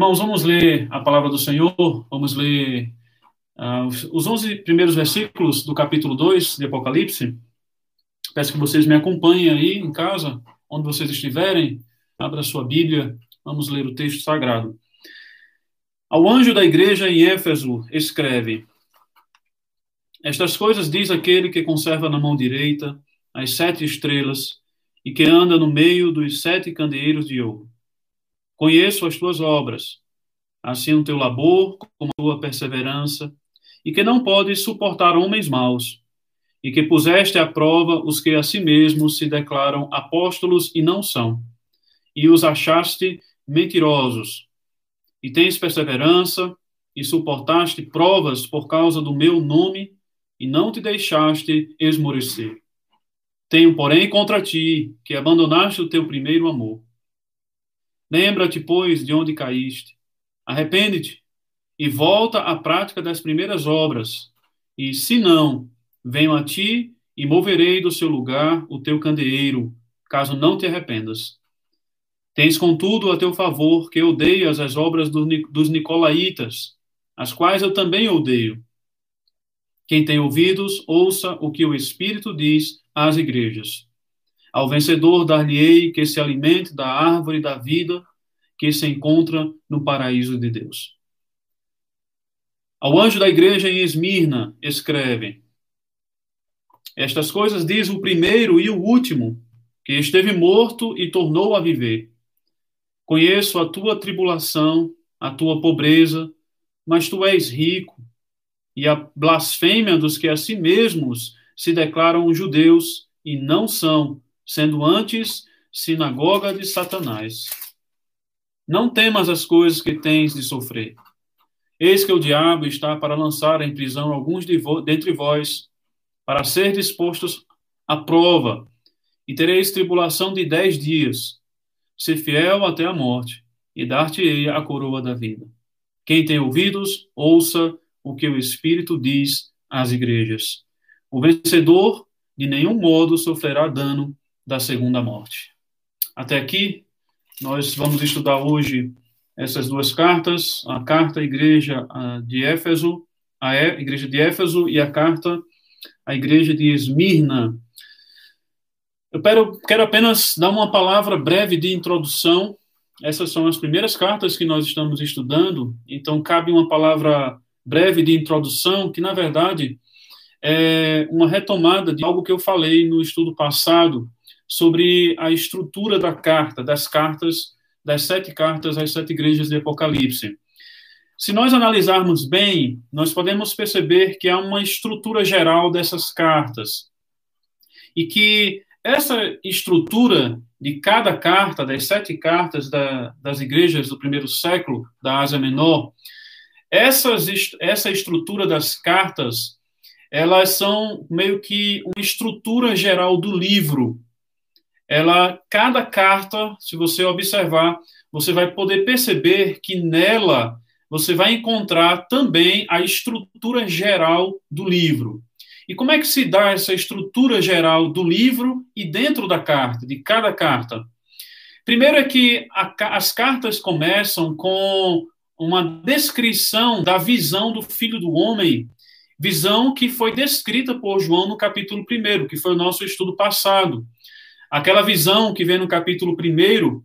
Irmãos, vamos ler a palavra do Senhor, vamos ler uh, os 11 primeiros versículos do capítulo 2 de Apocalipse. Peço que vocês me acompanhem aí em casa, onde vocês estiverem, abra sua Bíblia, vamos ler o texto sagrado. Ao anjo da igreja em Éfeso, escreve: Estas coisas diz aquele que conserva na mão direita as sete estrelas e que anda no meio dos sete candeeiros de ouro. Conheço as tuas obras, assim o teu labor como a tua perseverança, e que não podes suportar homens maus, e que puseste à prova os que a si mesmos se declaram apóstolos e não são, e os achaste mentirosos, e tens perseverança, e suportaste provas por causa do meu nome, e não te deixaste esmorecer. Tenho, porém, contra ti que abandonaste o teu primeiro amor. Lembra-te, pois, de onde caíste. Arrepende-te e volta à prática das primeiras obras. E, se não, venho a ti e moverei do seu lugar o teu candeeiro, caso não te arrependas. Tens, contudo, a teu favor que odeias as obras dos Nicolaítas, as quais eu também odeio. Quem tem ouvidos, ouça o que o Espírito diz às igrejas. Ao vencedor dar-lhe-ei que se alimente da árvore da vida que se encontra no paraíso de Deus. Ao anjo da igreja em Esmirna, escreve: Estas coisas diz o primeiro e o último, que esteve morto e tornou a viver. Conheço a tua tribulação, a tua pobreza, mas tu és rico, e a blasfêmia dos que a si mesmos se declaram judeus e não são, sendo antes sinagoga de Satanás. Não temas as coisas que tens de sofrer. Eis que o diabo está para lançar em prisão alguns de vo dentre vós, para ser dispostos à prova, e tereis tribulação de dez dias. Ser fiel até a morte, e dar-te-ei a coroa da vida. Quem tem ouvidos, ouça o que o Espírito diz às igrejas. O vencedor de nenhum modo sofrerá dano da segunda morte. Até aqui, nós vamos estudar hoje essas duas cartas, a carta à igreja de Éfeso, a igreja de Éfeso e a carta à igreja de Esmirna. Eu quero, apenas dar uma palavra breve de introdução. Essas são as primeiras cartas que nós estamos estudando, então cabe uma palavra breve de introdução, que na verdade é uma retomada de algo que eu falei no estudo passado sobre a estrutura da carta, das cartas, das sete cartas às sete igrejas de Apocalipse. Se nós analisarmos bem, nós podemos perceber que há uma estrutura geral dessas cartas e que essa estrutura de cada carta, das sete cartas da, das igrejas do primeiro século da Ásia Menor, essas, essa estrutura das cartas elas são meio que uma estrutura geral do livro. Ela, cada carta, se você observar, você vai poder perceber que nela você vai encontrar também a estrutura geral do livro. E como é que se dá essa estrutura geral do livro e dentro da carta, de cada carta? Primeiro é que a, as cartas começam com uma descrição da visão do Filho do Homem Visão que foi descrita por João no capítulo 1, que foi o nosso estudo passado. Aquela visão que vem no capítulo 1,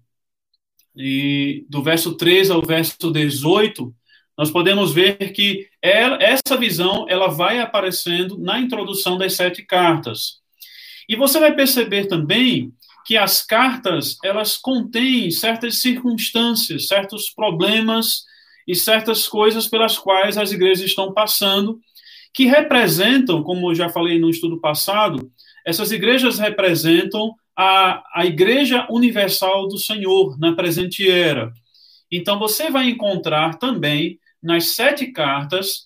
e do verso 13 ao verso 18, nós podemos ver que ela, essa visão ela vai aparecendo na introdução das sete cartas. E você vai perceber também que as cartas elas contêm certas circunstâncias, certos problemas e certas coisas pelas quais as igrejas estão passando que representam, como eu já falei no estudo passado, essas igrejas representam a, a Igreja Universal do Senhor na presente era. Então, você vai encontrar também nas sete cartas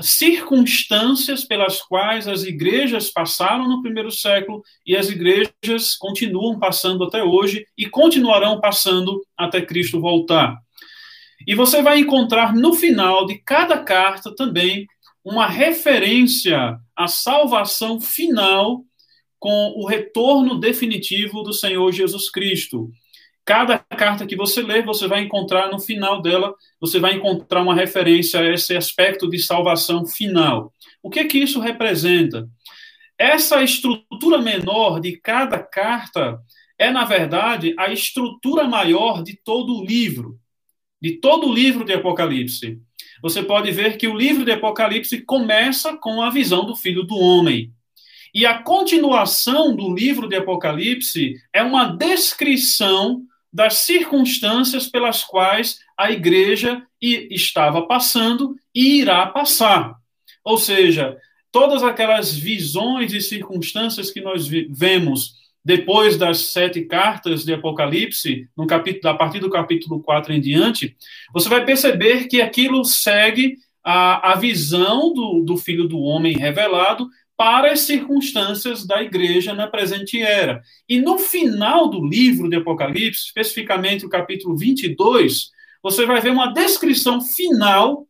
circunstâncias pelas quais as igrejas passaram no primeiro século e as igrejas continuam passando até hoje e continuarão passando até Cristo voltar. E você vai encontrar no final de cada carta também uma referência à salvação final com o retorno definitivo do Senhor Jesus Cristo. Cada carta que você lê, você vai encontrar no final dela, você vai encontrar uma referência a esse aspecto de salvação final. O que é que isso representa? Essa estrutura menor de cada carta é, na verdade, a estrutura maior de todo o livro, de todo o livro de Apocalipse. Você pode ver que o livro de Apocalipse começa com a visão do Filho do Homem. E a continuação do livro de Apocalipse é uma descrição das circunstâncias pelas quais a igreja estava passando e irá passar. Ou seja, todas aquelas visões e circunstâncias que nós vemos depois das sete cartas de Apocalipse, no capítulo, a partir do capítulo 4 em diante, você vai perceber que aquilo segue a, a visão do, do Filho do Homem revelado para as circunstâncias da igreja na presente era. E no final do livro de Apocalipse, especificamente o capítulo 22, você vai ver uma descrição final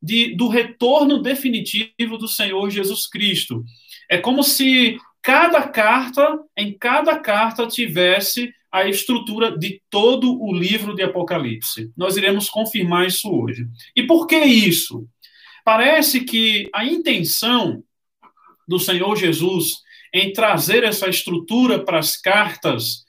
de, do retorno definitivo do Senhor Jesus Cristo. É como se cada carta, em cada carta, tivesse a estrutura de todo o livro de Apocalipse. Nós iremos confirmar isso hoje. E por que isso? Parece que a intenção do Senhor Jesus em trazer essa estrutura para as cartas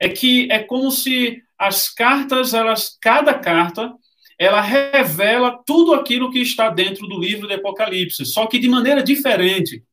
é que é como se as cartas, elas, cada carta, ela revela tudo aquilo que está dentro do livro de Apocalipse, só que de maneira diferente.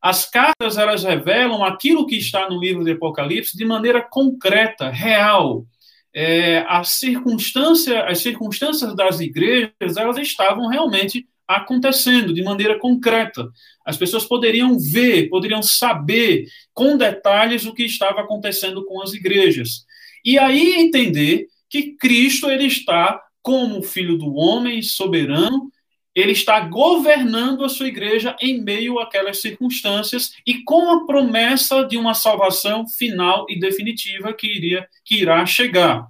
As cartas, elas revelam aquilo que está no livro de Apocalipse de maneira concreta, real. É, circunstância, as circunstâncias das igrejas, elas estavam realmente acontecendo de maneira concreta. As pessoas poderiam ver, poderiam saber com detalhes o que estava acontecendo com as igrejas. E aí entender que Cristo ele está como filho do homem soberano, ele está governando a sua igreja em meio àquelas circunstâncias e com a promessa de uma salvação final e definitiva que iria que irá chegar.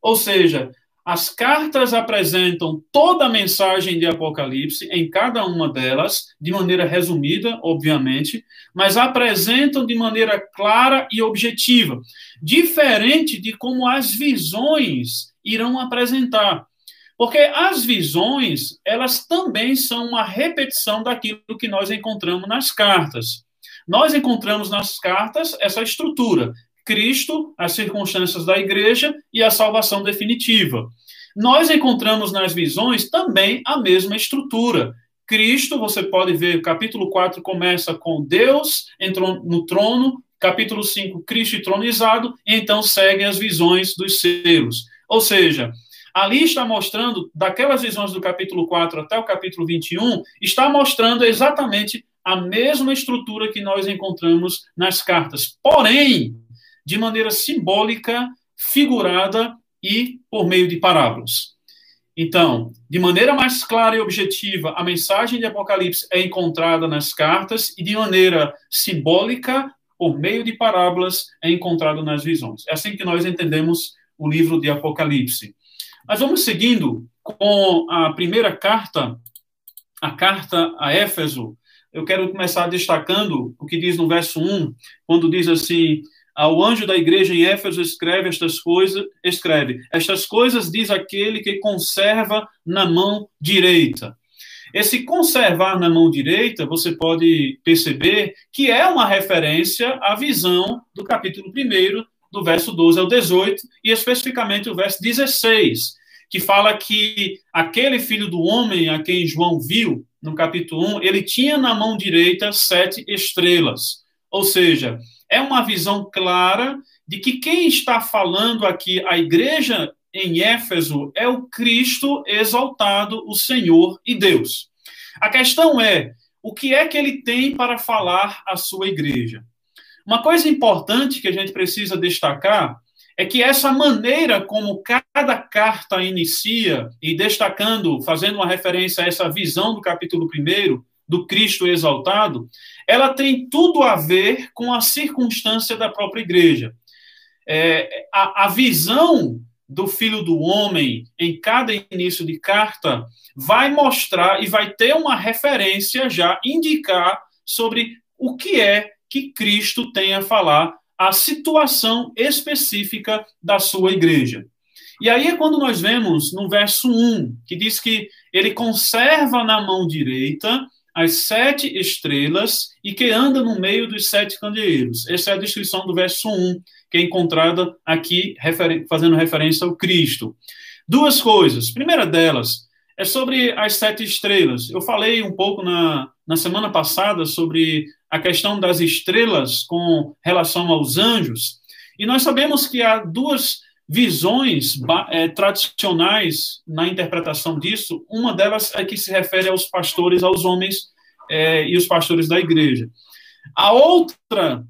Ou seja, as cartas apresentam toda a mensagem de Apocalipse em cada uma delas, de maneira resumida, obviamente, mas apresentam de maneira clara e objetiva, diferente de como as visões irão apresentar. Porque as visões, elas também são uma repetição daquilo que nós encontramos nas cartas. Nós encontramos nas cartas essa estrutura, Cristo, as circunstâncias da igreja e a salvação definitiva. Nós encontramos nas visões também a mesma estrutura. Cristo, você pode ver, capítulo 4 começa com Deus entrou no trono, capítulo 5, Cristo entronizado, e então seguem as visões dos selos. Ou seja, ali está mostrando, daquelas visões do capítulo 4 até o capítulo 21, está mostrando exatamente a mesma estrutura que nós encontramos nas cartas. Porém, de maneira simbólica, figurada e por meio de parábolas. Então, de maneira mais clara e objetiva, a mensagem de Apocalipse é encontrada nas cartas e de maneira simbólica, por meio de parábolas, é encontrada nas visões. É assim que nós entendemos o livro de Apocalipse. Mas vamos seguindo com a primeira carta, a carta a Éfeso. Eu quero começar destacando o que diz no verso 1, quando diz assim: ao anjo da igreja em Éfeso escreve estas coisas, escreve: Estas coisas diz aquele que conserva na mão direita. Esse conservar na mão direita, você pode perceber que é uma referência à visão do capítulo 1, do verso 12 ao 18, e especificamente o verso 16, que fala que aquele filho do homem a quem João viu, no capítulo 1, ele tinha na mão direita sete estrelas. Ou seja, é uma visão clara de que quem está falando aqui, a igreja em Éfeso, é o Cristo exaltado, o Senhor e Deus. A questão é: o que é que ele tem para falar à sua igreja? Uma coisa importante que a gente precisa destacar é que essa maneira como cada carta inicia, e destacando, fazendo uma referência a essa visão do capítulo 1, do Cristo exaltado, ela tem tudo a ver com a circunstância da própria igreja. É, a, a visão do Filho do Homem em cada início de carta vai mostrar e vai ter uma referência já indicar sobre o que é que Cristo tem a falar a situação específica da sua igreja. E aí é quando nós vemos no verso 1, que diz que ele conserva na mão direita as sete estrelas e que anda no meio dos sete candeeiros. Essa é a descrição do verso 1, que é encontrada aqui fazendo referência ao Cristo. Duas coisas. Primeira delas é sobre as sete estrelas. Eu falei um pouco na, na semana passada sobre a questão das estrelas com relação aos anjos, e nós sabemos que há duas visões é, tradicionais na interpretação disso. Uma delas é que se refere aos pastores, aos homens é, e os pastores da igreja. A outra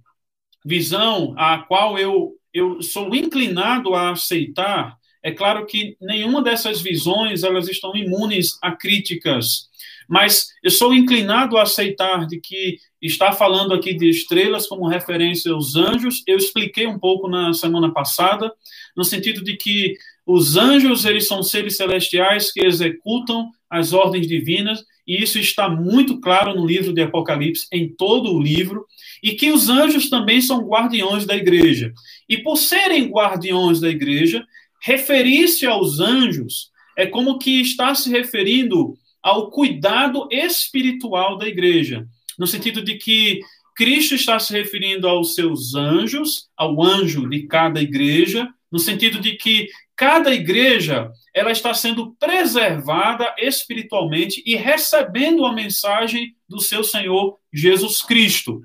visão, a qual eu, eu sou inclinado a aceitar, é claro que nenhuma dessas visões elas estão imunes a críticas, mas eu sou inclinado a aceitar de que está falando aqui de estrelas como referência aos anjos. Eu expliquei um pouco na semana passada, no sentido de que os anjos eles são seres celestiais que executam as ordens divinas, e isso está muito claro no livro de Apocalipse, em todo o livro, e que os anjos também são guardiões da igreja. E por serem guardiões da igreja, Referir-se aos anjos é como que está se referindo ao cuidado espiritual da igreja, no sentido de que Cristo está se referindo aos seus anjos, ao anjo de cada igreja, no sentido de que cada igreja ela está sendo preservada espiritualmente e recebendo a mensagem do seu Senhor Jesus Cristo.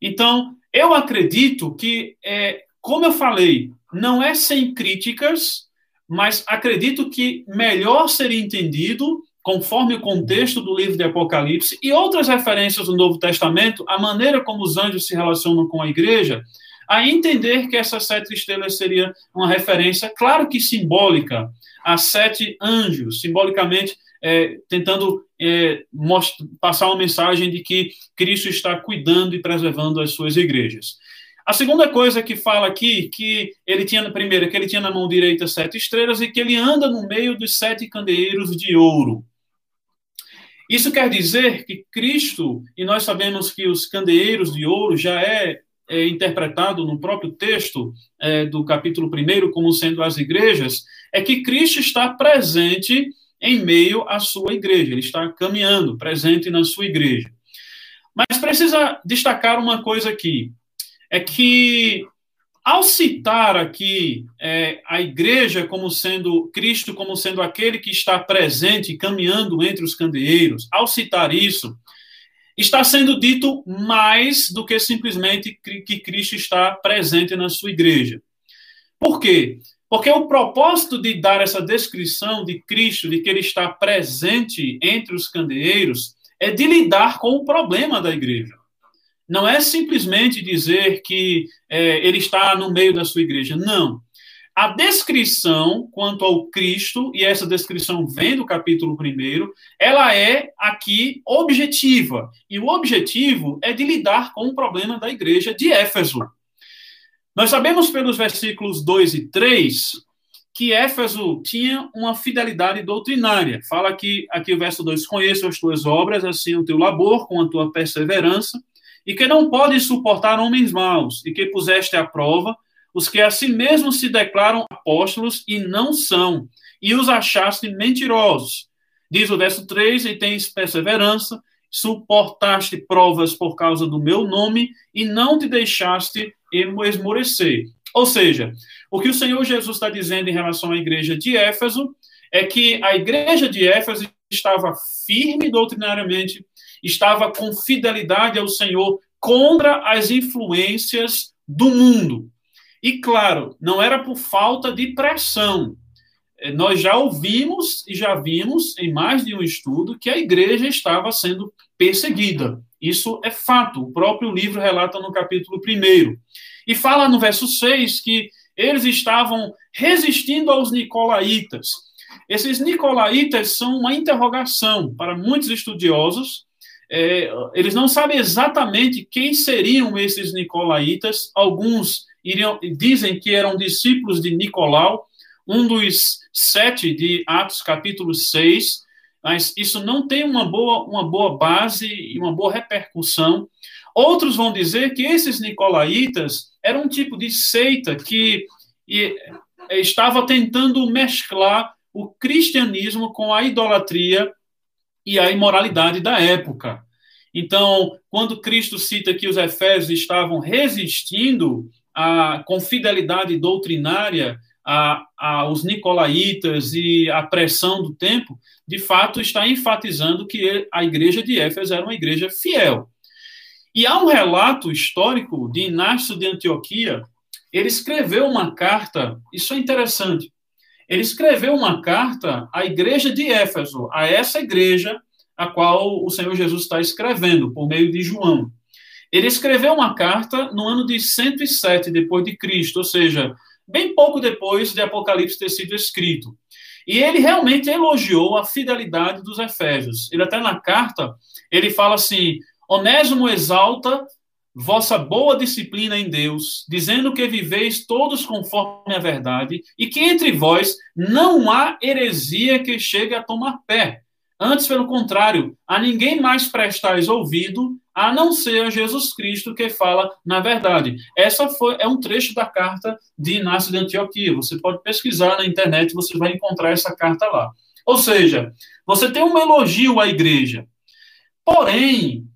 Então, eu acredito que, é, como eu falei, não é sem críticas, mas acredito que melhor seria entendido, conforme o contexto do livro de Apocalipse e outras referências do Novo Testamento, a maneira como os anjos se relacionam com a igreja, a entender que essas sete estrelas seria uma referência, claro que simbólica, a sete anjos, simbolicamente é, tentando é, passar uma mensagem de que Cristo está cuidando e preservando as suas igrejas. A segunda coisa que fala aqui, que ele tinha, primeiro, que ele tinha na mão direita sete estrelas e que ele anda no meio dos sete candeeiros de ouro. Isso quer dizer que Cristo, e nós sabemos que os candeeiros de ouro já é, é interpretado no próprio texto é, do capítulo 1 como sendo as igrejas, é que Cristo está presente em meio à sua igreja, ele está caminhando, presente na sua igreja. Mas precisa destacar uma coisa aqui é que, ao citar aqui é, a igreja como sendo, Cristo como sendo aquele que está presente, caminhando entre os candeeiros, ao citar isso, está sendo dito mais do que simplesmente que Cristo está presente na sua igreja. Por quê? Porque o propósito de dar essa descrição de Cristo, de que ele está presente entre os candeeiros, é de lidar com o problema da igreja não é simplesmente dizer que é, ele está no meio da sua igreja. Não. A descrição quanto ao Cristo, e essa descrição vem do capítulo 1, ela é aqui objetiva. E o objetivo é de lidar com o problema da igreja de Éfeso. Nós sabemos pelos versículos 2 e 3 que Éfeso tinha uma fidelidade doutrinária. Fala aqui, aqui o verso 2: Conheço as tuas obras, assim o teu labor, com a tua perseverança e que não pode suportar homens maus, e que puseste à prova os que a si mesmos se declaram apóstolos e não são, e os achaste mentirosos. Diz o verso 3: E tens perseverança, suportaste provas por causa do meu nome, e não te deixaste esmorecer. Ou seja, o que o Senhor Jesus está dizendo em relação à igreja de Éfeso é que a igreja de Éfeso estava firme doutrinariamente, estava com fidelidade ao Senhor contra as influências do mundo. E claro, não era por falta de pressão. É, nós já ouvimos e já vimos em mais de um estudo que a igreja estava sendo perseguida. Isso é fato. O próprio livro relata no capítulo 1. E fala no verso 6 que eles estavam resistindo aos nicolaítas. Esses nicolaítas são uma interrogação para muitos estudiosos, é, eles não sabem exatamente quem seriam esses nicolaítas. Alguns iriam, dizem que eram discípulos de Nicolau, um dos sete de Atos, capítulo 6, mas isso não tem uma boa, uma boa base e uma boa repercussão. Outros vão dizer que esses nicolaítas eram um tipo de seita que estava tentando mesclar o cristianismo com a idolatria e a imoralidade da época. Então, quando Cristo cita que os efésios estavam resistindo a, com fidelidade doutrinária a, aos nicolaítas e a pressão do tempo, de fato está enfatizando que a igreja de Éfeso era uma igreja fiel. E há um relato histórico de Inácio de Antioquia, ele escreveu uma carta, isso é interessante, ele escreveu uma carta à igreja de Éfeso, a essa igreja a qual o Senhor Jesus está escrevendo, por meio de João. Ele escreveu uma carta no ano de 107 depois de Cristo, ou seja, bem pouco depois de Apocalipse ter sido escrito. E ele realmente elogiou a fidelidade dos Efésios. Ele até na carta, ele fala assim: Onésimo exalta vossa boa disciplina em Deus, dizendo que viveis todos conforme a verdade, e que entre vós não há heresia que chegue a tomar pé. Antes, pelo contrário, a ninguém mais prestais ouvido, a não ser a Jesus Cristo que fala na verdade. Essa foi, é um trecho da carta de Inácio de Antioquia. Você pode pesquisar na internet, você vai encontrar essa carta lá. Ou seja, você tem um elogio à igreja. Porém,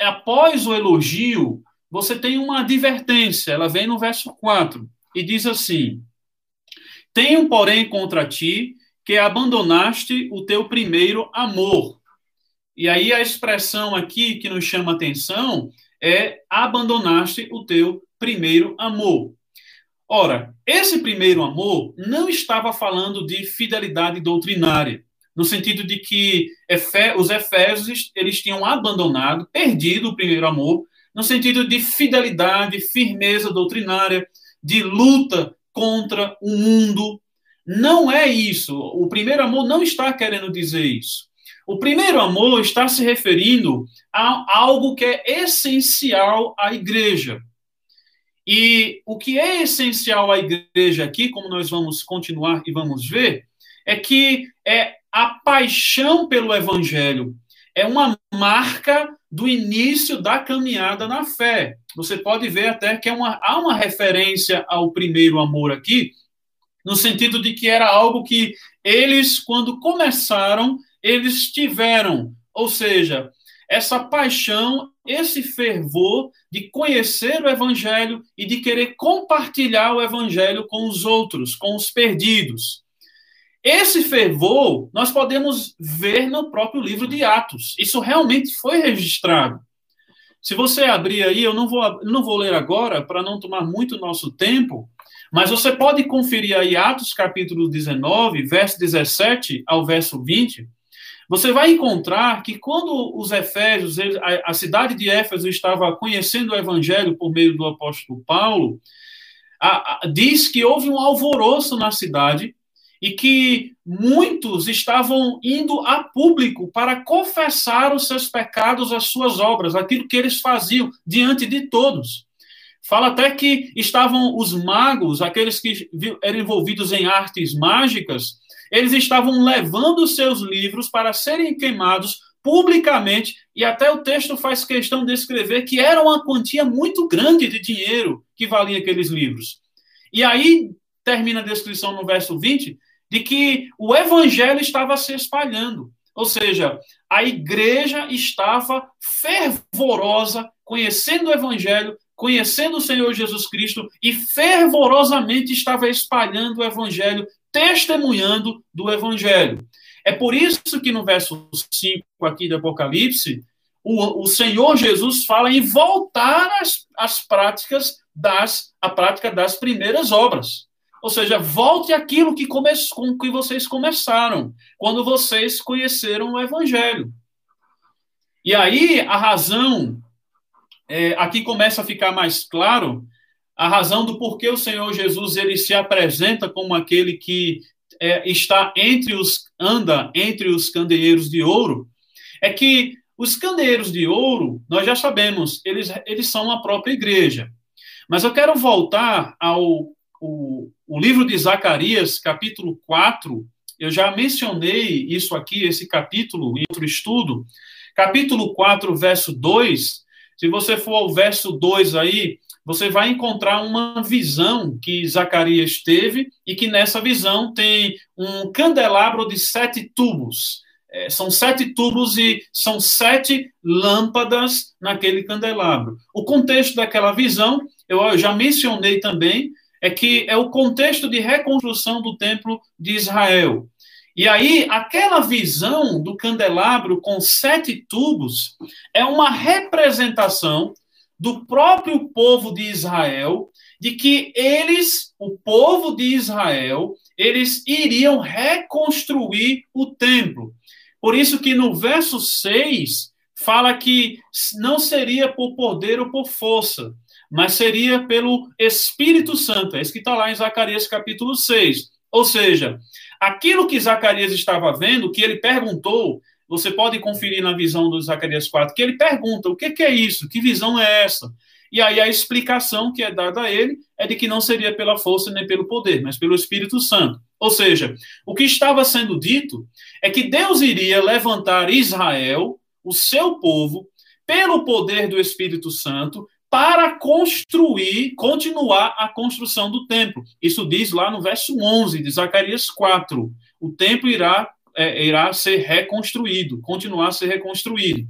após o elogio, você tem uma advertência, ela vem no verso 4 e diz assim: Tenho, porém, contra ti que abandonaste o teu primeiro amor. E aí a expressão aqui que nos chama atenção é abandonaste o teu primeiro amor. Ora, esse primeiro amor não estava falando de fidelidade doutrinária no sentido de que os efésios eles tinham abandonado, perdido o primeiro amor, no sentido de fidelidade, firmeza doutrinária, de luta contra o mundo. Não é isso. O primeiro amor não está querendo dizer isso. O primeiro amor está se referindo a algo que é essencial à igreja. E o que é essencial à igreja aqui, como nós vamos continuar e vamos ver, é que é a paixão pelo evangelho é uma marca do início da caminhada na fé. Você pode ver até que é uma, há uma referência ao primeiro amor aqui, no sentido de que era algo que eles, quando começaram, eles tiveram. Ou seja, essa paixão, esse fervor de conhecer o Evangelho e de querer compartilhar o Evangelho com os outros, com os perdidos. Esse fervor nós podemos ver no próprio livro de Atos. Isso realmente foi registrado. Se você abrir aí, eu não vou, não vou ler agora para não tomar muito nosso tempo, mas você pode conferir aí Atos capítulo 19, verso 17 ao verso 20. Você vai encontrar que quando os Efésios, a, cidade de Éfeso estava conhecendo o evangelho por meio do apóstolo Paulo, diz que houve um alvoroço na cidade e que muitos estavam indo a público para confessar os seus pecados, as suas obras, aquilo que eles faziam diante de todos. Fala até que estavam os magos, aqueles que eram envolvidos em artes mágicas, eles estavam levando seus livros para serem queimados publicamente, e até o texto faz questão de escrever que era uma quantia muito grande de dinheiro que valia aqueles livros. E aí termina a descrição no verso 20, de que o evangelho estava se espalhando. Ou seja, a igreja estava fervorosa, conhecendo o evangelho, conhecendo o Senhor Jesus Cristo e fervorosamente estava espalhando o evangelho, testemunhando do evangelho. É por isso que no verso 5 aqui do Apocalipse, o, o Senhor Jesus fala em voltar às, práticas das a prática das primeiras obras. Ou seja, volte aquilo que come, com que vocês começaram, quando vocês conheceram o Evangelho. E aí, a razão, é, aqui começa a ficar mais claro, a razão do porquê o Senhor Jesus ele se apresenta como aquele que é, está entre os, anda entre os candeeiros de ouro, é que os candeeiros de ouro, nós já sabemos, eles, eles são a própria igreja. Mas eu quero voltar ao o, o livro de Zacarias, capítulo 4, eu já mencionei isso aqui, esse capítulo, em outro estudo. Capítulo 4, verso 2, Se você for ao verso 2 aí, você vai encontrar uma visão que Zacarias teve e que nessa visão tem um candelabro de sete tubos. É, são sete tubos e são sete lâmpadas naquele candelabro. O contexto daquela visão, eu já mencionei também, é que é o contexto de reconstrução do templo de Israel. E aí, aquela visão do candelabro com sete tubos é uma representação do próprio povo de Israel, de que eles, o povo de Israel, eles iriam reconstruir o templo. Por isso que no verso 6 fala que não seria por poder ou por força, mas seria pelo Espírito Santo. É isso que está lá em Zacarias capítulo 6. Ou seja, aquilo que Zacarias estava vendo, que ele perguntou, você pode conferir na visão do Zacarias 4, que ele pergunta: o que, que é isso? Que visão é essa? E aí a explicação que é dada a ele é de que não seria pela força nem pelo poder, mas pelo Espírito Santo. Ou seja, o que estava sendo dito é que Deus iria levantar Israel, o seu povo, pelo poder do Espírito Santo, para construir, continuar a construção do templo. Isso diz lá no verso 11 de Zacarias 4. O templo irá, é, irá ser reconstruído, continuar a ser reconstruído.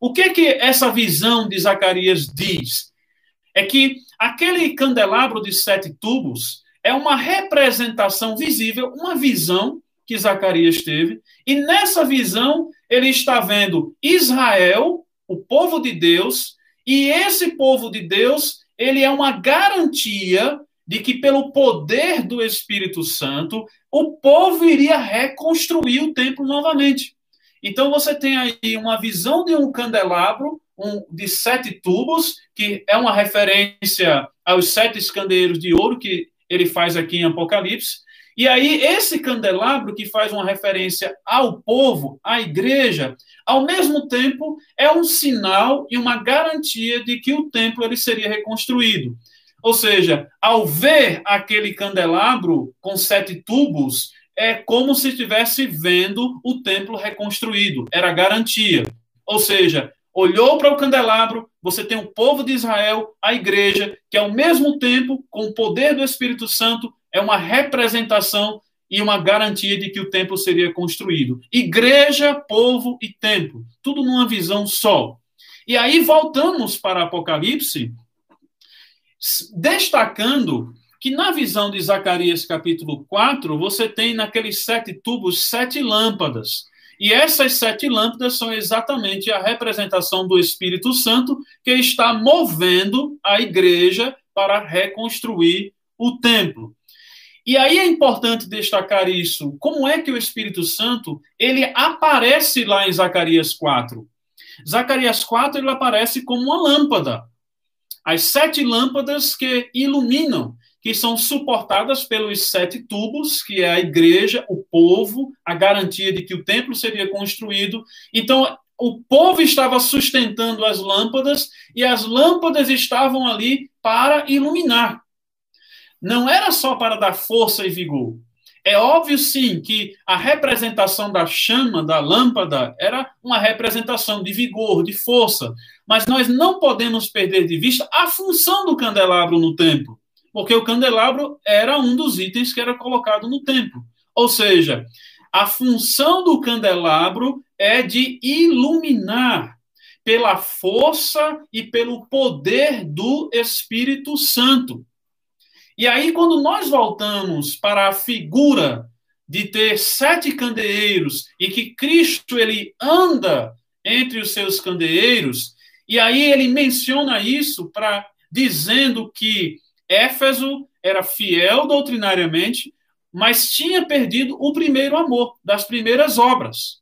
O que que essa visão de Zacarias diz? É que aquele candelabro de sete tubos é uma representação visível, uma visão que Zacarias teve, e nessa visão ele está vendo Israel, o povo de Deus, e esse povo de Deus, ele é uma garantia de que pelo poder do Espírito Santo, o povo iria reconstruir o templo novamente. Então você tem aí uma visão de um candelabro um, de sete tubos, que é uma referência aos sete candeeiros de ouro que ele faz aqui em Apocalipse. E aí, esse candelabro, que faz uma referência ao povo, à igreja, ao mesmo tempo é um sinal e uma garantia de que o templo ele seria reconstruído. Ou seja, ao ver aquele candelabro com sete tubos, é como se estivesse vendo o templo reconstruído, era garantia. Ou seja, olhou para o candelabro, você tem o povo de Israel, a igreja, que ao mesmo tempo, com o poder do Espírito Santo, é uma representação e uma garantia de que o templo seria construído. Igreja, povo e templo, tudo numa visão só. E aí voltamos para Apocalipse, destacando que na visão de Zacarias capítulo 4, você tem naqueles sete tubos sete lâmpadas. E essas sete lâmpadas são exatamente a representação do Espírito Santo que está movendo a igreja para reconstruir o templo. E aí é importante destacar isso. Como é que o Espírito Santo ele aparece lá em Zacarias 4? Zacarias 4 ele aparece como uma lâmpada. As sete lâmpadas que iluminam que são suportadas pelos sete tubos, que é a igreja, o povo, a garantia de que o templo seria construído. Então, o povo estava sustentando as lâmpadas e as lâmpadas estavam ali para iluminar. Não era só para dar força e vigor. É óbvio, sim, que a representação da chama, da lâmpada, era uma representação de vigor, de força. Mas nós não podemos perder de vista a função do candelabro no templo porque o candelabro era um dos itens que era colocado no templo. Ou seja, a função do candelabro é de iluminar pela força e pelo poder do Espírito Santo. E aí, quando nós voltamos para a figura de ter sete candeeiros e que Cristo ele anda entre os seus candeeiros, e aí ele menciona isso para dizendo que Éfeso era fiel doutrinariamente, mas tinha perdido o primeiro amor das primeiras obras.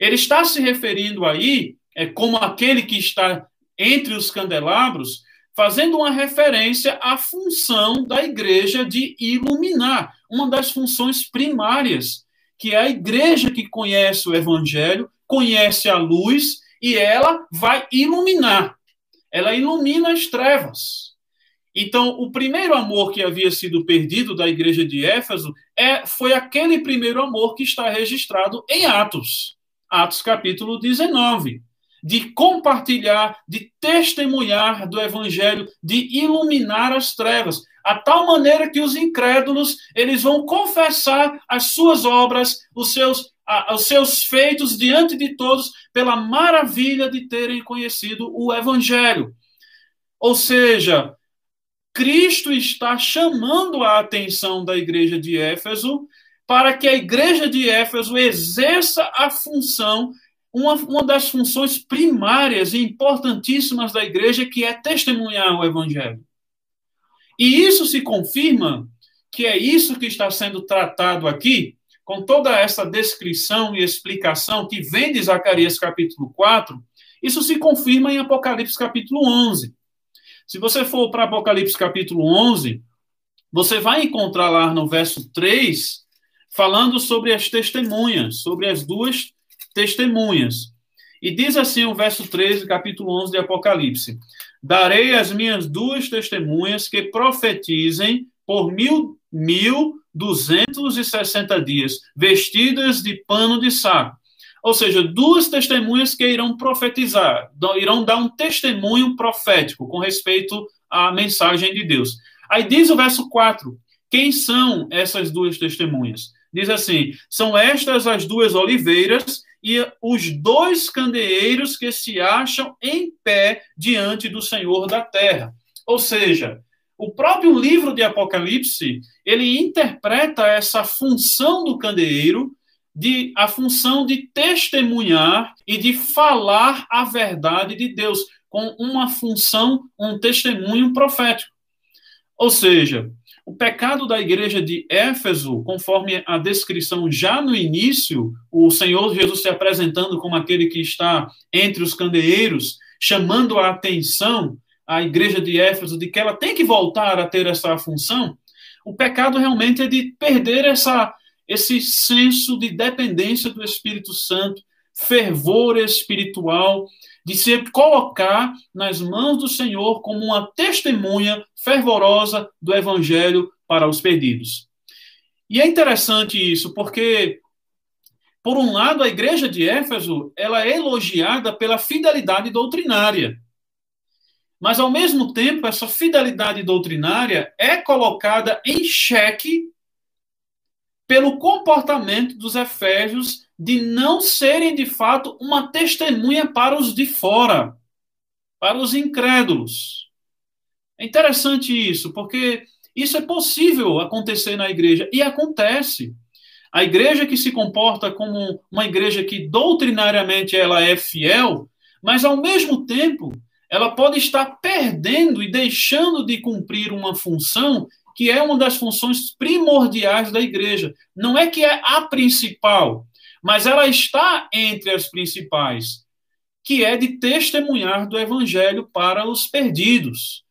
Ele está se referindo aí é como aquele que está entre os candelabros, fazendo uma referência à função da igreja de iluminar, uma das funções primárias, que é a igreja que conhece o evangelho, conhece a luz e ela vai iluminar. Ela ilumina as trevas. Então, o primeiro amor que havia sido perdido da igreja de Éfeso é, foi aquele primeiro amor que está registrado em Atos, Atos capítulo 19. De compartilhar, de testemunhar do evangelho, de iluminar as trevas, a tal maneira que os incrédulos, eles vão confessar as suas obras, os seus os seus feitos diante de todos pela maravilha de terem conhecido o evangelho. Ou seja, Cristo está chamando a atenção da igreja de Éfeso para que a igreja de Éfeso exerça a função uma, uma das funções primárias e importantíssimas da igreja, que é testemunhar o evangelho. E isso se confirma que é isso que está sendo tratado aqui, com toda essa descrição e explicação que vem de Zacarias capítulo 4, isso se confirma em Apocalipse capítulo 11. Se você for para Apocalipse capítulo 11, você vai encontrar lá no verso 3, falando sobre as testemunhas, sobre as duas testemunhas. E diz assim o verso 13, capítulo 11 de Apocalipse: Darei as minhas duas testemunhas que profetizem por mil, mil duzentos e sessenta dias, vestidas de pano de saco. Ou seja, duas testemunhas que irão profetizar, irão dar um testemunho profético com respeito à mensagem de Deus. Aí diz o verso 4: quem são essas duas testemunhas? Diz assim: são estas as duas oliveiras e os dois candeeiros que se acham em pé diante do Senhor da terra. Ou seja, o próprio livro de Apocalipse, ele interpreta essa função do candeeiro de a função de testemunhar e de falar a verdade de Deus com uma função, um testemunho profético. Ou seja, o pecado da igreja de Éfeso, conforme a descrição já no início, o Senhor Jesus se apresentando como aquele que está entre os candeeiros, chamando a atenção à igreja de Éfeso de que ela tem que voltar a ter essa função, o pecado realmente é de perder essa, esse senso de dependência do Espírito Santo, fervor espiritual, de se colocar nas mãos do Senhor como uma testemunha fervorosa do evangelho para os perdidos. E é interessante isso, porque por um lado a igreja de Éfeso, ela é elogiada pela fidelidade doutrinária. Mas ao mesmo tempo, essa fidelidade doutrinária é colocada em xeque pelo comportamento dos efésios de não serem de fato uma testemunha para os de fora, para os incrédulos. É interessante isso, porque isso é possível acontecer na igreja e acontece. A igreja que se comporta como uma igreja que doutrinariamente ela é fiel, mas ao mesmo tempo ela pode estar perdendo e deixando de cumprir uma função que é uma das funções primordiais da igreja. Não é que é a principal, mas ela está entre as principais, que é de testemunhar do evangelho para os perdidos.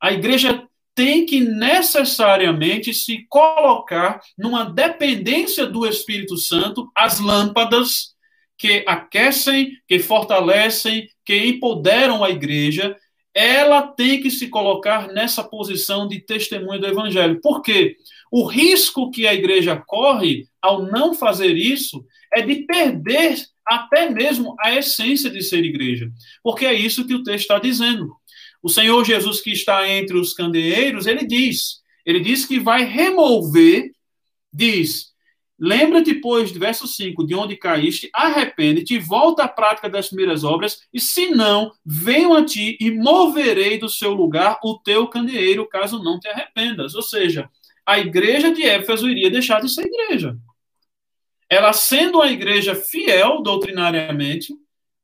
A igreja tem que necessariamente se colocar numa dependência do Espírito Santo, as lâmpadas que aquecem, que fortalecem, que empoderam a igreja, ela tem que se colocar nessa posição de testemunha do evangelho. Por quê? O risco que a igreja corre ao não fazer isso é de perder até mesmo a essência de ser igreja. Porque é isso que o texto está dizendo. O Senhor Jesus, que está entre os candeeiros, ele diz: ele diz que vai remover, diz, Lembra-te, pois, verso 5, de onde caíste, arrepende-te, volta à prática das primeiras obras, e se não, venho a ti e moverei do seu lugar o teu candeeiro, caso não te arrependas. Ou seja, a igreja de Éfeso iria deixar de ser igreja ela sendo uma igreja fiel doutrinariamente,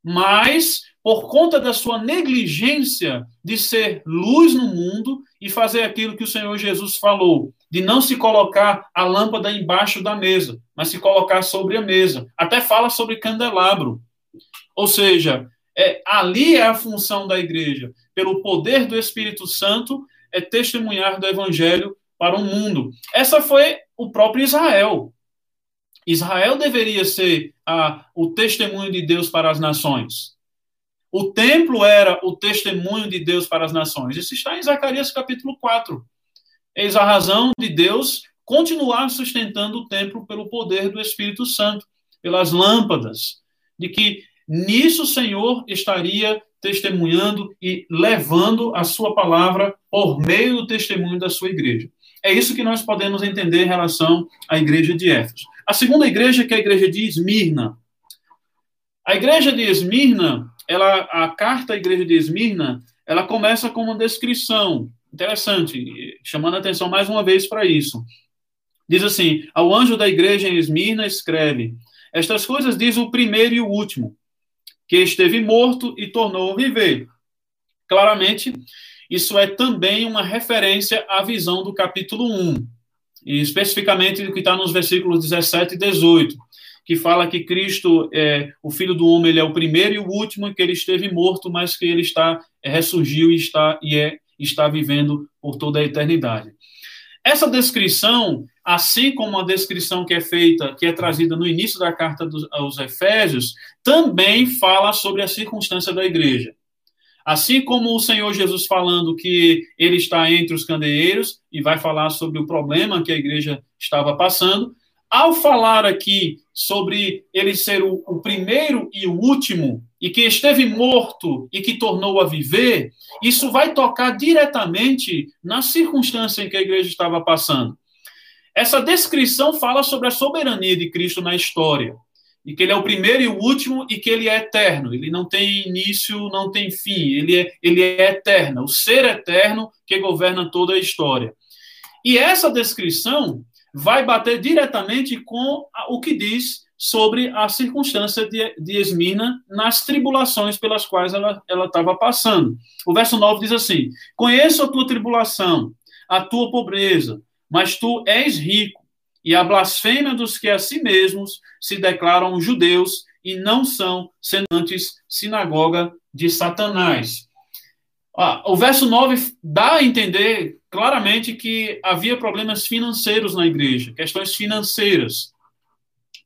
mas por conta da sua negligência de ser luz no mundo e fazer aquilo que o Senhor Jesus falou, de não se colocar a lâmpada embaixo da mesa, mas se colocar sobre a mesa. Até fala sobre candelabro. Ou seja, é, ali é a função da igreja, pelo poder do Espírito Santo, é testemunhar do evangelho para o mundo. Essa foi o próprio Israel. Israel deveria ser a, o testemunho de Deus para as nações. O templo era o testemunho de Deus para as nações. Isso está em Zacarias capítulo 4. Eis a razão de Deus continuar sustentando o templo pelo poder do Espírito Santo, pelas lâmpadas, de que nisso o Senhor estaria testemunhando e levando a sua palavra por meio do testemunho da sua igreja. É isso que nós podemos entender em relação à igreja de Éfeso. A segunda igreja, que é a igreja de Esmirna. A igreja de Esmirna, ela, a carta à igreja de Esmirna, ela começa com uma descrição interessante, chamando a atenção mais uma vez para isso. Diz assim: Ao anjo da igreja em Esmirna escreve: Estas coisas diz o primeiro e o último, que esteve morto e tornou a viver. Claramente, isso é também uma referência à visão do capítulo 1, e especificamente do que está nos versículos 17 e 18, que fala que Cristo, é, o Filho do Homem, ele é o primeiro e o último, que ele esteve morto, mas que ele está é, ressurgiu e está e é está vivendo por toda a eternidade. Essa descrição, assim como a descrição que é feita, que é trazida no início da carta dos, aos Efésios, também fala sobre a circunstância da igreja. Assim como o Senhor Jesus falando que ele está entre os candeeiros e vai falar sobre o problema que a igreja estava passando, ao falar aqui sobre ele ser o, o, primeiro e o último, e que esteve morto e que tornou a viver, isso vai tocar diretamente na circunstância em que a igreja estava passando. Essa descrição fala sobre a soberania de Cristo na história, e que ele é o primeiro e o último, e que ele é eterno, ele não tem início, não tem fim, ele é, ele é eterno, o ser eterno que governa toda a história. E essa descrição vai bater diretamente com o que diz sobre a circunstância de, de Esmirna nas tribulações pelas quais ela estava passando. O verso 9 diz assim: Conheço a tua tribulação, a tua pobreza, mas tu és rico, e a blasfêmia dos que a si mesmos se declaram judeus e não são, sendo antes sinagoga de Satanás. Ah, o verso 9 dá a entender claramente que havia problemas financeiros na igreja, questões financeiras.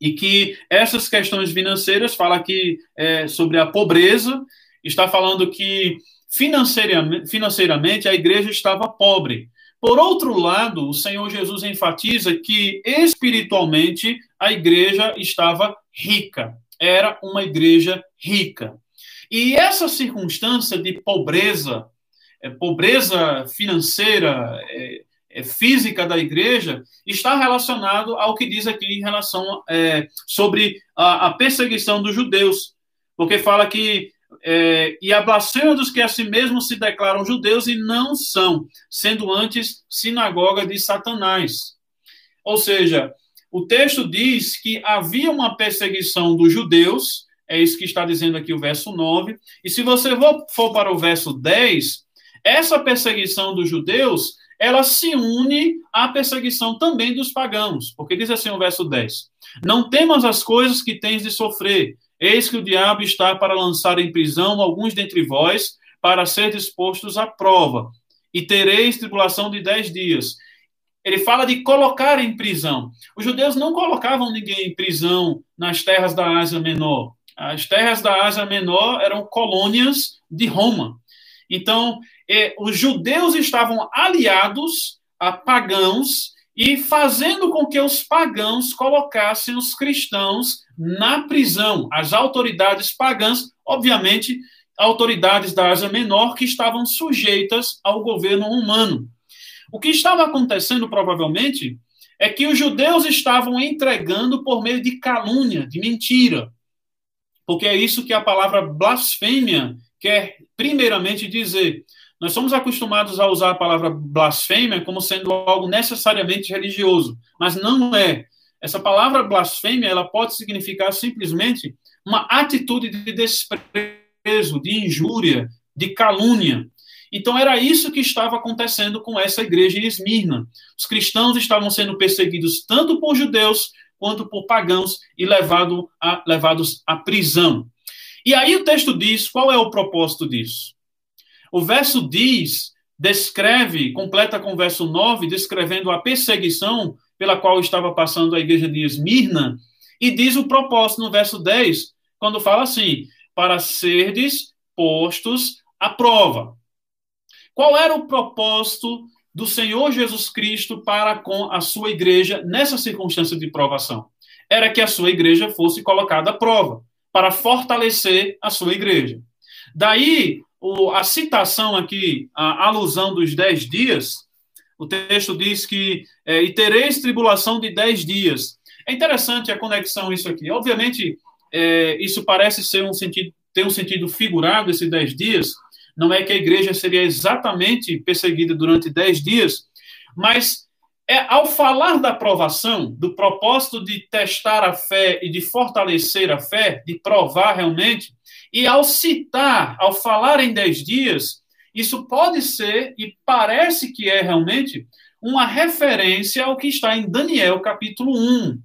E que essas questões financeiras, fala aqui é, sobre a pobreza, está falando que financeiramente, financeiramente a igreja estava pobre. Por outro lado, o Senhor Jesus enfatiza que espiritualmente a igreja estava rica, era uma igreja rica. E essa circunstância de pobreza, é, pobreza financeira, é, é, física da igreja, está relacionado ao que diz aqui em relação sobre a, a, perseguição dos judeus, porque fala que é, e a blasfêmia dos que a si mesmos se declaram judeus e não são, sendo antes sinagoga de Satanás. Ou seja, o texto diz que havia uma perseguição dos judeus é isso que está dizendo aqui o verso 9. E se você for para o verso 10, essa perseguição dos judeus, ela se une à perseguição também dos pagãos. Porque diz assim o verso 10: Não temas as coisas que tens de sofrer. Eis que o diabo está para lançar em prisão alguns dentre vós, para ser dispostos à prova. E tereis tribulação de dez dias. Ele fala de colocar em prisão. Os judeus não colocavam ninguém em prisão nas terras da Ásia Menor. As terras da Ásia Menor eram colônias de Roma. Então, eh, os judeus estavam aliados a pagãos e fazendo com que os pagãos colocassem os cristãos na prisão. As autoridades pagãs, obviamente, autoridades da Ásia Menor que estavam sujeitas ao governo humano. O que estava acontecendo, provavelmente, é que os judeus estavam entregando por meio de calúnia, de mentira, porque é isso que a palavra blasfêmia quer primeiramente dizer. Nós somos acostumados a usar a palavra blasfêmia como sendo algo necessariamente religioso, mas não é. Essa palavra blasfêmia, ela pode significar simplesmente uma atitude de desprezo, de injúria, de calúnia. Então era isso que estava acontecendo com essa igreja em Esmirna. Os cristãos estavam sendo perseguidos tanto por judeus quanto por pagãos e levado a, levados à prisão. E aí o texto diz qual é o propósito disso. O verso diz, descreve, completa com o verso 9, descrevendo a perseguição pela qual estava passando a igreja de Esmirna, e diz o propósito no verso 10, quando fala assim: para serdes postos à prova. Qual era o propósito do Senhor Jesus Cristo para com a sua igreja nessa circunstância de provação. Era que a sua igreja fosse colocada à prova, para fortalecer a sua igreja. Daí, o, a citação aqui, a alusão dos dez dias, o texto diz que é, e tereis tribulação de dez dias. É interessante a conexão isso aqui. Obviamente, é, isso parece ser um sentido, ter um sentido figurado esses dez dias. Não é que a igreja seria exatamente perseguida durante dez dias, mas é ao falar da provação, do propósito de testar a fé e de fortalecer a fé, de provar realmente, e ao citar, ao falar em dez dias, isso pode ser e parece que é realmente uma referência ao que está em Daniel capítulo 1.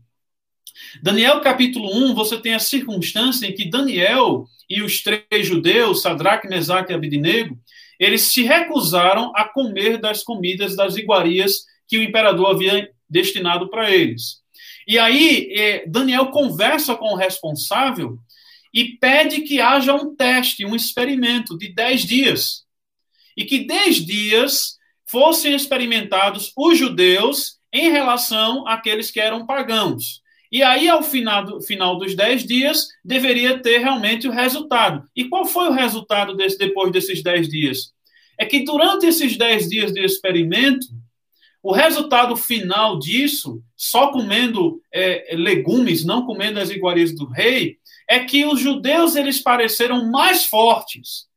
Daniel capítulo 1, você tem a circunstância em que Daniel e os três judeus, Sadraque, Mesaque e Abidinego, eles se recusaram a comer das comidas das iguarias que o imperador havia destinado para eles. E aí, eh, Daniel conversa com o responsável e pede que haja um teste, um experimento de dez dias. E que dez dias fossem experimentados os judeus em relação àqueles que eram pagãos. E aí, ao final, do, final dos dez dias, deveria ter realmente o resultado. E qual foi o resultado desse, depois desses dez dias? É que durante esses dez dias de experimento, o resultado final disso, só comendo é, legumes, não comendo as iguarias do rei, é que os judeus eles pareceram mais fortes,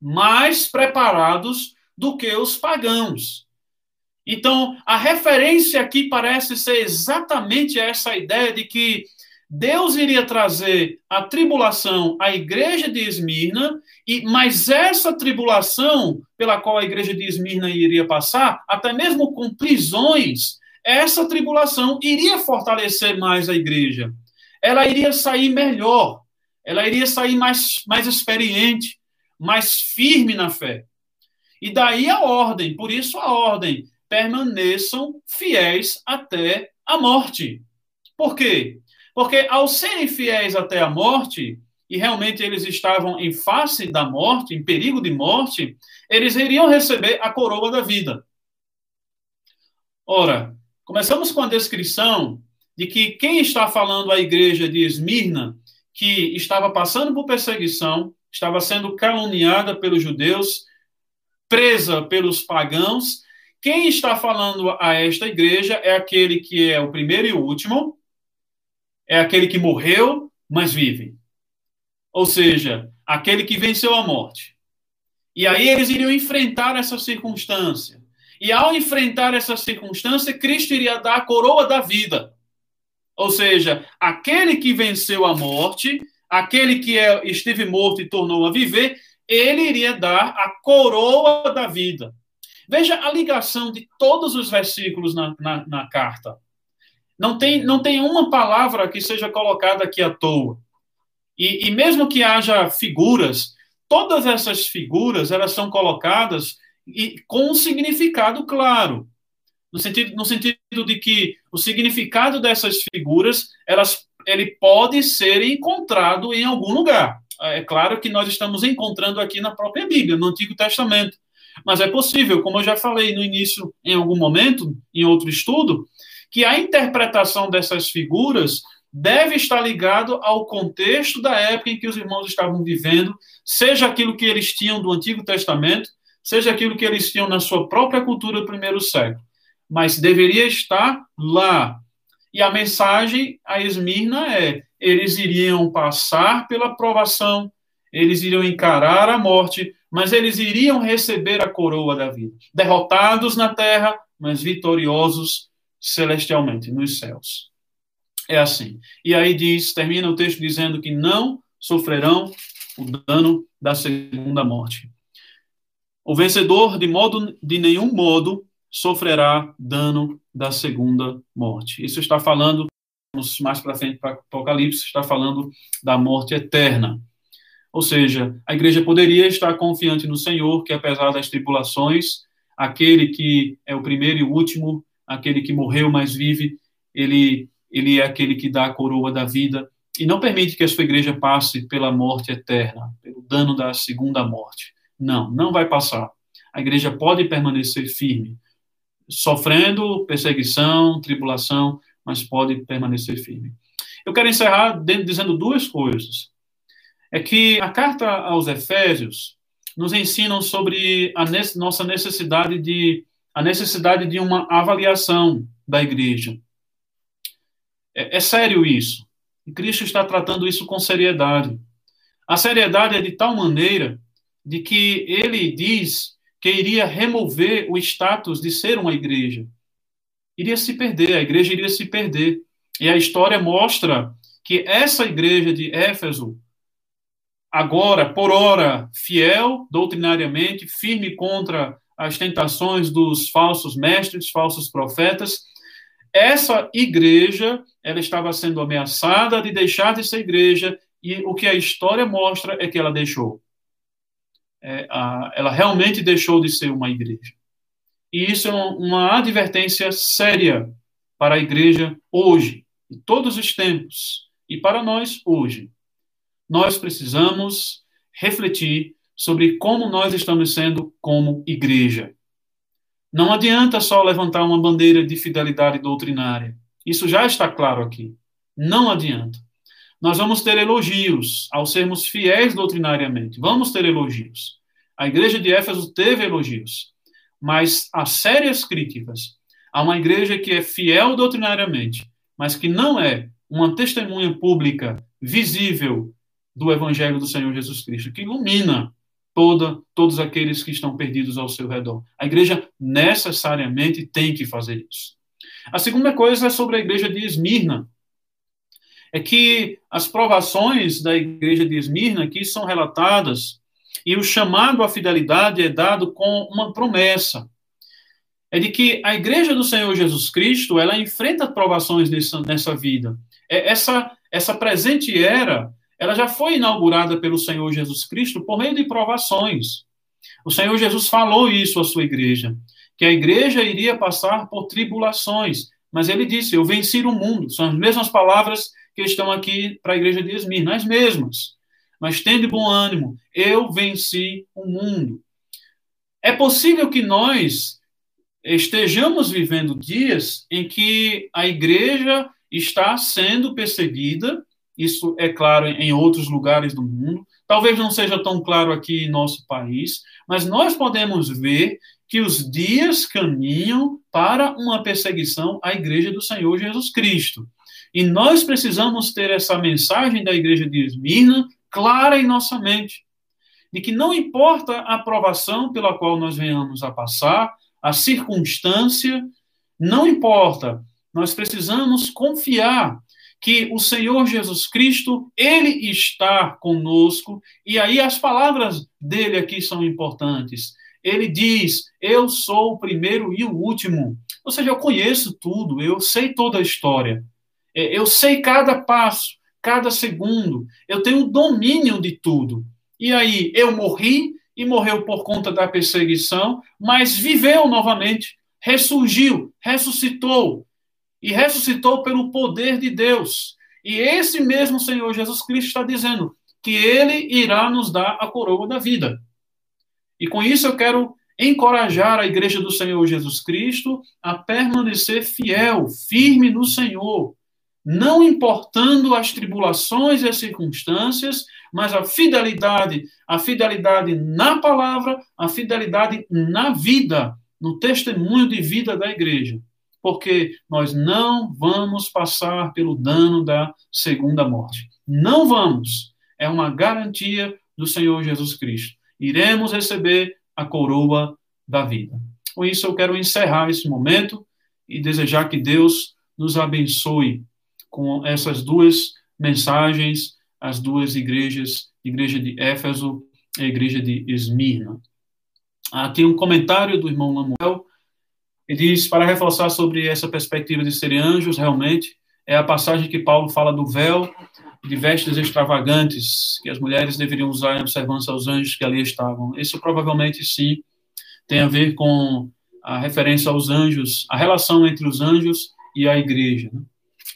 mais preparados do que os pagãos. Então, a referência aqui parece ser exatamente essa ideia de que Deus iria trazer a tribulação à igreja de Esmirna, e mas essa tribulação pela qual a igreja de Esmirna iria passar, até mesmo com prisões, essa tribulação iria fortalecer mais a igreja. Ela iria sair melhor, ela iria sair mais, mais experiente, mais firme na fé. E daí a ordem, por isso a ordem, permaneçam fiéis até a morte. Por quê? Porque ao serem fiéis até a morte, e realmente eles estavam em face da morte, em perigo de morte, eles iriam receber a coroa da vida. Ora, começamos com a descrição de que quem está falando à igreja de Esmirna, que estava passando por perseguição, estava sendo caluniada pelos judeus, presa pelos pagãos, quem está falando a esta igreja é aquele que é o primeiro e o último, é aquele que morreu, mas vive. Ou seja, aquele que venceu a morte. E aí eles iriam enfrentar essa circunstância. E ao enfrentar essa circunstância, Cristo iria dar a coroa da vida. Ou seja, aquele que venceu a morte, aquele que é, esteve morto e tornou a viver, ele iria dar a coroa da vida. Veja a ligação de todos os versículos na, na, na carta. Não tem, não tem uma palavra que seja colocada aqui à toa. E, e mesmo que haja figuras, todas essas figuras elas são colocadas e, com um significado claro. No sentido, no sentido de que o significado dessas figuras elas, ele pode ser encontrado em algum lugar. É claro que nós estamos encontrando aqui na própria Bíblia, no Antigo Testamento. Mas é possível, como eu já falei no início, em algum momento, em outro estudo, que a interpretação dessas figuras deve estar ligado ao contexto da época em que os irmãos estavam vivendo, seja aquilo que eles tinham do Antigo Testamento, seja aquilo que eles tinham na sua própria cultura do primeiro século. Mas deveria estar lá. E a mensagem a Esmirna é: eles iriam passar pela provação, eles iriam encarar a morte, mas eles iriam receber a coroa da vida. Derrotados na terra, mas vitoriosos celestialmente, nos céus. É assim. E aí diz, termina o texto dizendo que não sofrerão o dano da segunda morte. O vencedor, de modo de nenhum modo, sofrerá dano da segunda morte. Isso está falando, mais para frente para Apocalipse, está falando da morte eterna. Ou seja, a igreja poderia estar confiante no Senhor, que apesar das tribulações, aquele que é o primeiro e o último aquele que morreu, mas vive, ele, ele é aquele que dá a coroa da vida e não permite que a sua igreja passe pela morte eterna, pelo dano da segunda morte. Não, não vai passar. A igreja pode permanecer firme, sofrendo perseguição, tribulação, mas pode permanecer firme. Eu quero encerrar dizendo duas coisas. é que a carta aos Efésios nos ensina sobre a nossa necessidade de a necessidade de uma avaliação da igreja. É, é sério isso. E Cristo está tratando isso com seriedade. A seriedade é de tal maneira de que ele diz que iria remover o status de ser uma igreja. Iria se perder, a igreja iria se perder. E a história mostra que essa igreja de Éfeso, agora, por ora, fiel doutrinariamente, firme contra as tentações dos falsos mestres, falsos profetas, essa igreja, ela estava sendo ameaçada de deixar de ser igreja, e o que a história mostra é que ela deixou é, a, ela realmente deixou de ser uma igreja. E isso é uma advertência séria para a igreja hoje, em todos os tempos, e para nós hoje. Nós precisamos refletir sobre como nós estamos sendo como igreja. Não adianta só levantar uma bandeira de fidelidade doutrinária. Isso já está claro aqui. Não adianta. Nós vamos ter elogios ao sermos fiéis doutrinariamente. Vamos ter elogios. A igreja de Éfeso teve elogios, mas há sérias críticas a uma igreja que é fiel doutrinariamente, mas que não é uma testemunha pública visível do evangelho do Senhor Jesus Cristo, que ilumina toda, todos aqueles que estão perdidos ao seu redor. A igreja necessariamente tem que fazer isso. A segunda coisa é sobre a igreja de Esmirna, é que as provações da igreja de Esmirna aqui são relatadas e o chamado à fidelidade é dado com uma promessa. É de que a igreja do Senhor Jesus Cristo, ela enfrenta provações nessa, nessa vida. É, essa, essa presente era, ela já foi inaugurada pelo Senhor Jesus Cristo por meio de provações. O Senhor Jesus falou isso à sua igreja, que a igreja iria passar por tribulações, mas ele disse: Eu venci o mundo. São as mesmas palavras que estão aqui para a igreja de Esmirna, as mesmas. Mas tende bom ânimo, eu venci o mundo. É possível que nós estejamos vivendo dias em que a igreja está sendo perseguida, isso é claro em outros lugares do mundo, talvez não seja tão claro aqui em nosso país, mas nós podemos ver que os dias caminham para uma perseguição à igreja do Senhor Jesus Cristo. E nós precisamos ter essa mensagem da igreja de Esmirna clara em nossa mente. De que não importa a aprovação pela qual nós venhamos a passar, a circunstância, não importa. Nós precisamos confiar que o Senhor Jesus Cristo, ele está conosco, e aí as palavras dele aqui são importantes. Ele diz: Eu sou o primeiro e o último. Ou seja, eu conheço tudo, eu sei toda a história. É, eu sei cada passo, cada segundo. Eu tenho domínio de tudo. E aí, eu morri e morreu por conta da perseguição, mas viveu novamente, ressurgiu, ressuscitou. E ressuscitou pelo poder de Deus. E esse mesmo Senhor Jesus Cristo está dizendo que ele irá nos dar a coroa da vida. E com isso eu quero encorajar a igreja do Senhor Jesus Cristo a permanecer fiel, firme no Senhor, não importando as tribulações e as circunstâncias, mas a fidelidade, a fidelidade na palavra, a fidelidade na vida, no testemunho de vida da igreja. Porque nós não vamos passar pelo dano da segunda morte. Não vamos. É uma garantia do Senhor Jesus Cristo. Iremos receber a coroa da vida. Com isso, eu quero encerrar esse momento e desejar que Deus nos abençoe com essas duas mensagens às duas igrejas, igreja de Éfeso e a igreja de Esmirna. Aqui um comentário do irmão Lamuel, ele diz, para reforçar sobre essa perspectiva de serem anjos, realmente, é a passagem que Paulo fala do véu de vestes extravagantes que as mulheres deveriam usar em observância aos anjos que ali estavam. Isso provavelmente, sim, tem a ver com a referência aos anjos, a relação entre os anjos e a igreja. Né?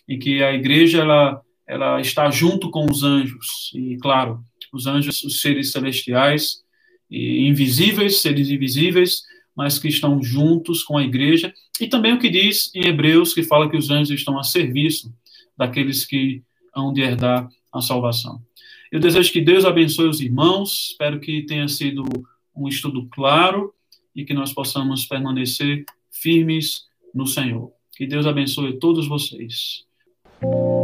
Em que a igreja ela, ela está junto com os anjos. E, claro, os anjos, os seres celestiais, e invisíveis, seres invisíveis, mas que estão juntos com a igreja. E também o que diz em Hebreus, que fala que os anjos estão a serviço daqueles que hão de herdar a salvação. Eu desejo que Deus abençoe os irmãos, espero que tenha sido um estudo claro e que nós possamos permanecer firmes no Senhor. Que Deus abençoe todos vocês. thank you